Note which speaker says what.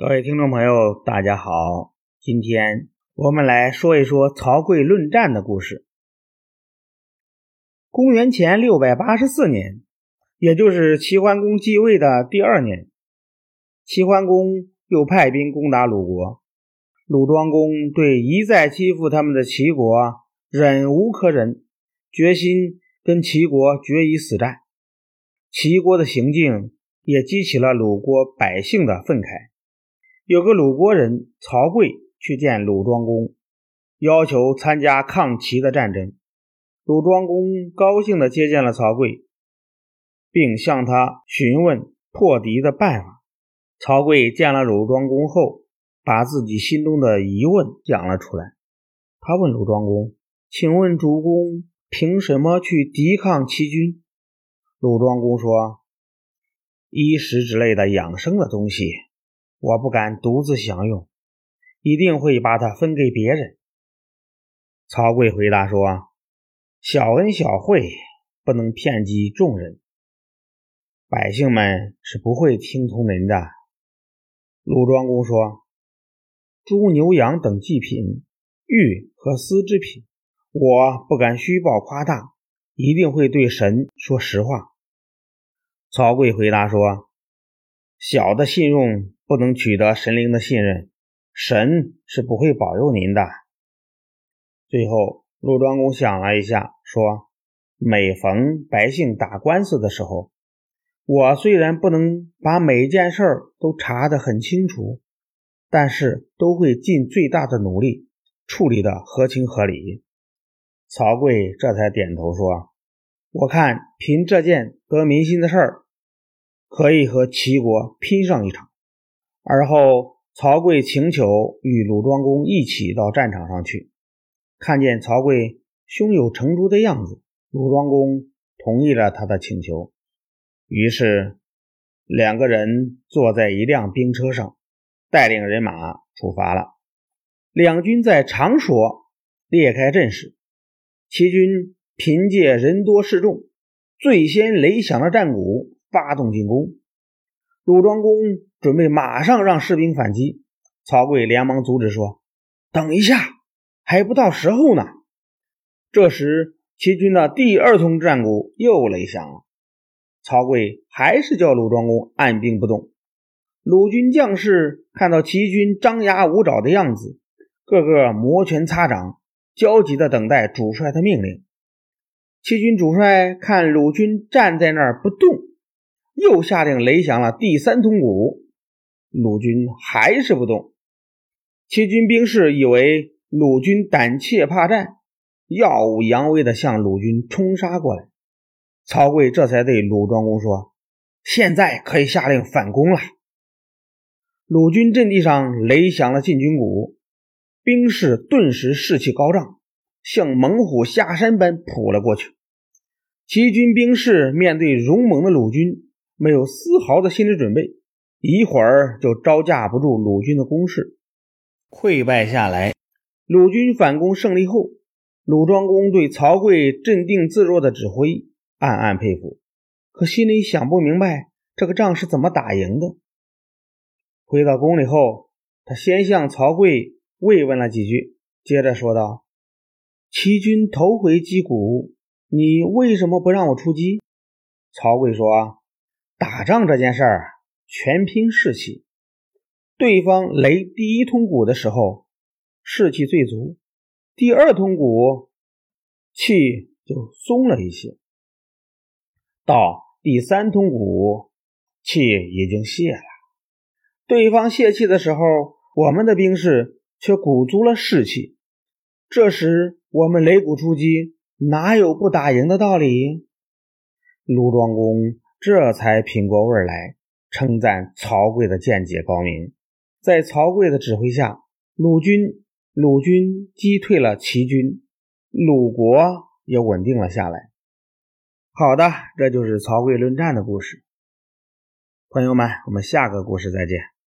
Speaker 1: 各位听众朋友，大家好，今天我们来说一说曹刿论战的故事。公元前六百八十四年，也就是齐桓公继位的第二年，齐桓公又派兵攻打鲁国。鲁庄公对一再欺负他们的齐国忍无可忍，决心跟齐国决一死战。齐国的行径也激起了鲁国百姓的愤慨。有个鲁国人曹刿去见鲁庄公，要求参加抗齐的战争。鲁庄公高兴地接见了曹刿，并向他询问破敌的办法。曹刿见了鲁庄公后，把自己心中的疑问讲了出来。他问鲁庄公：“请问主公凭什么去抵抗齐军？”鲁庄公说：“衣食之类的养生的东西。”我不敢独自享用，一定会把它分给别人。曹刿回答说：“小恩小惠，不能骗及众人，百姓们是不会听从您的。”鲁庄公说：“猪牛羊等祭品，玉和丝织品，我不敢虚报夸大，一定会对神说实话。”曹刿回答说：“小的信用。”不能取得神灵的信任，神是不会保佑您的。最后，陆庄公想了一下，说：“每逢百姓打官司的时候，我虽然不能把每件事儿都查得很清楚，但是都会尽最大的努力处理的合情合理。”曹刿这才点头说：“我看凭这件得民心的事儿，可以和齐国拼上一场。”而后，曹刿请求与鲁庄公一起到战场上去。看见曹刿胸有成竹的样子，鲁庄公同意了他的请求。于是，两个人坐在一辆兵车上，带领人马出发了。两军在长所列开阵势，齐军凭借人多势众，最先擂响了战鼓，发动进攻。鲁庄公准备马上让士兵反击，曹刿连忙阻止说：“等一下，还不到时候呢。”这时，齐军的第二通战鼓又擂响了。曹刿还是叫鲁庄公按兵不动。鲁军将士看到齐军张牙舞爪的样子，个个摩拳擦掌，焦急地等待主帅的命令。齐军主帅看鲁军站在那儿不动。又下令擂响了第三通鼓，鲁军还是不动。齐军兵士以为鲁军胆怯怕战，耀武扬威地向鲁军冲杀过来。曹刿这才对鲁庄公说：“现在可以下令反攻了。”鲁军阵地上擂响了进军鼓，兵士顿时士气高涨，像猛虎下山般扑了过去。齐军兵士面对勇猛的鲁军。没有丝毫的心理准备，一会儿就招架不住鲁军的攻势，溃败下来。鲁军反攻胜利后，鲁庄公对曹刿镇定自若的指挥暗暗佩服，可心里想不明白这个仗是怎么打赢的。回到宫里后，他先向曹刿慰问了几句，接着说道：“齐军头回击鼓，你为什么不让我出击？”曹刿说。打仗这件事儿全拼士气。对方擂第一通鼓的时候，士气最足；第二通鼓，气就松了一些；到第三通鼓，气已经泄了。对方泄气的时候，我们的兵士却鼓足了士气。这时我们擂鼓出击，哪有不打赢的道理？鲁庄公。这才品过味来，称赞曹刿的见解高明。在曹刿的指挥下，鲁军鲁军击退了齐军，鲁国也稳定了下来。好的，这就是曹刿论战的故事。朋友们，我们下个故事再见。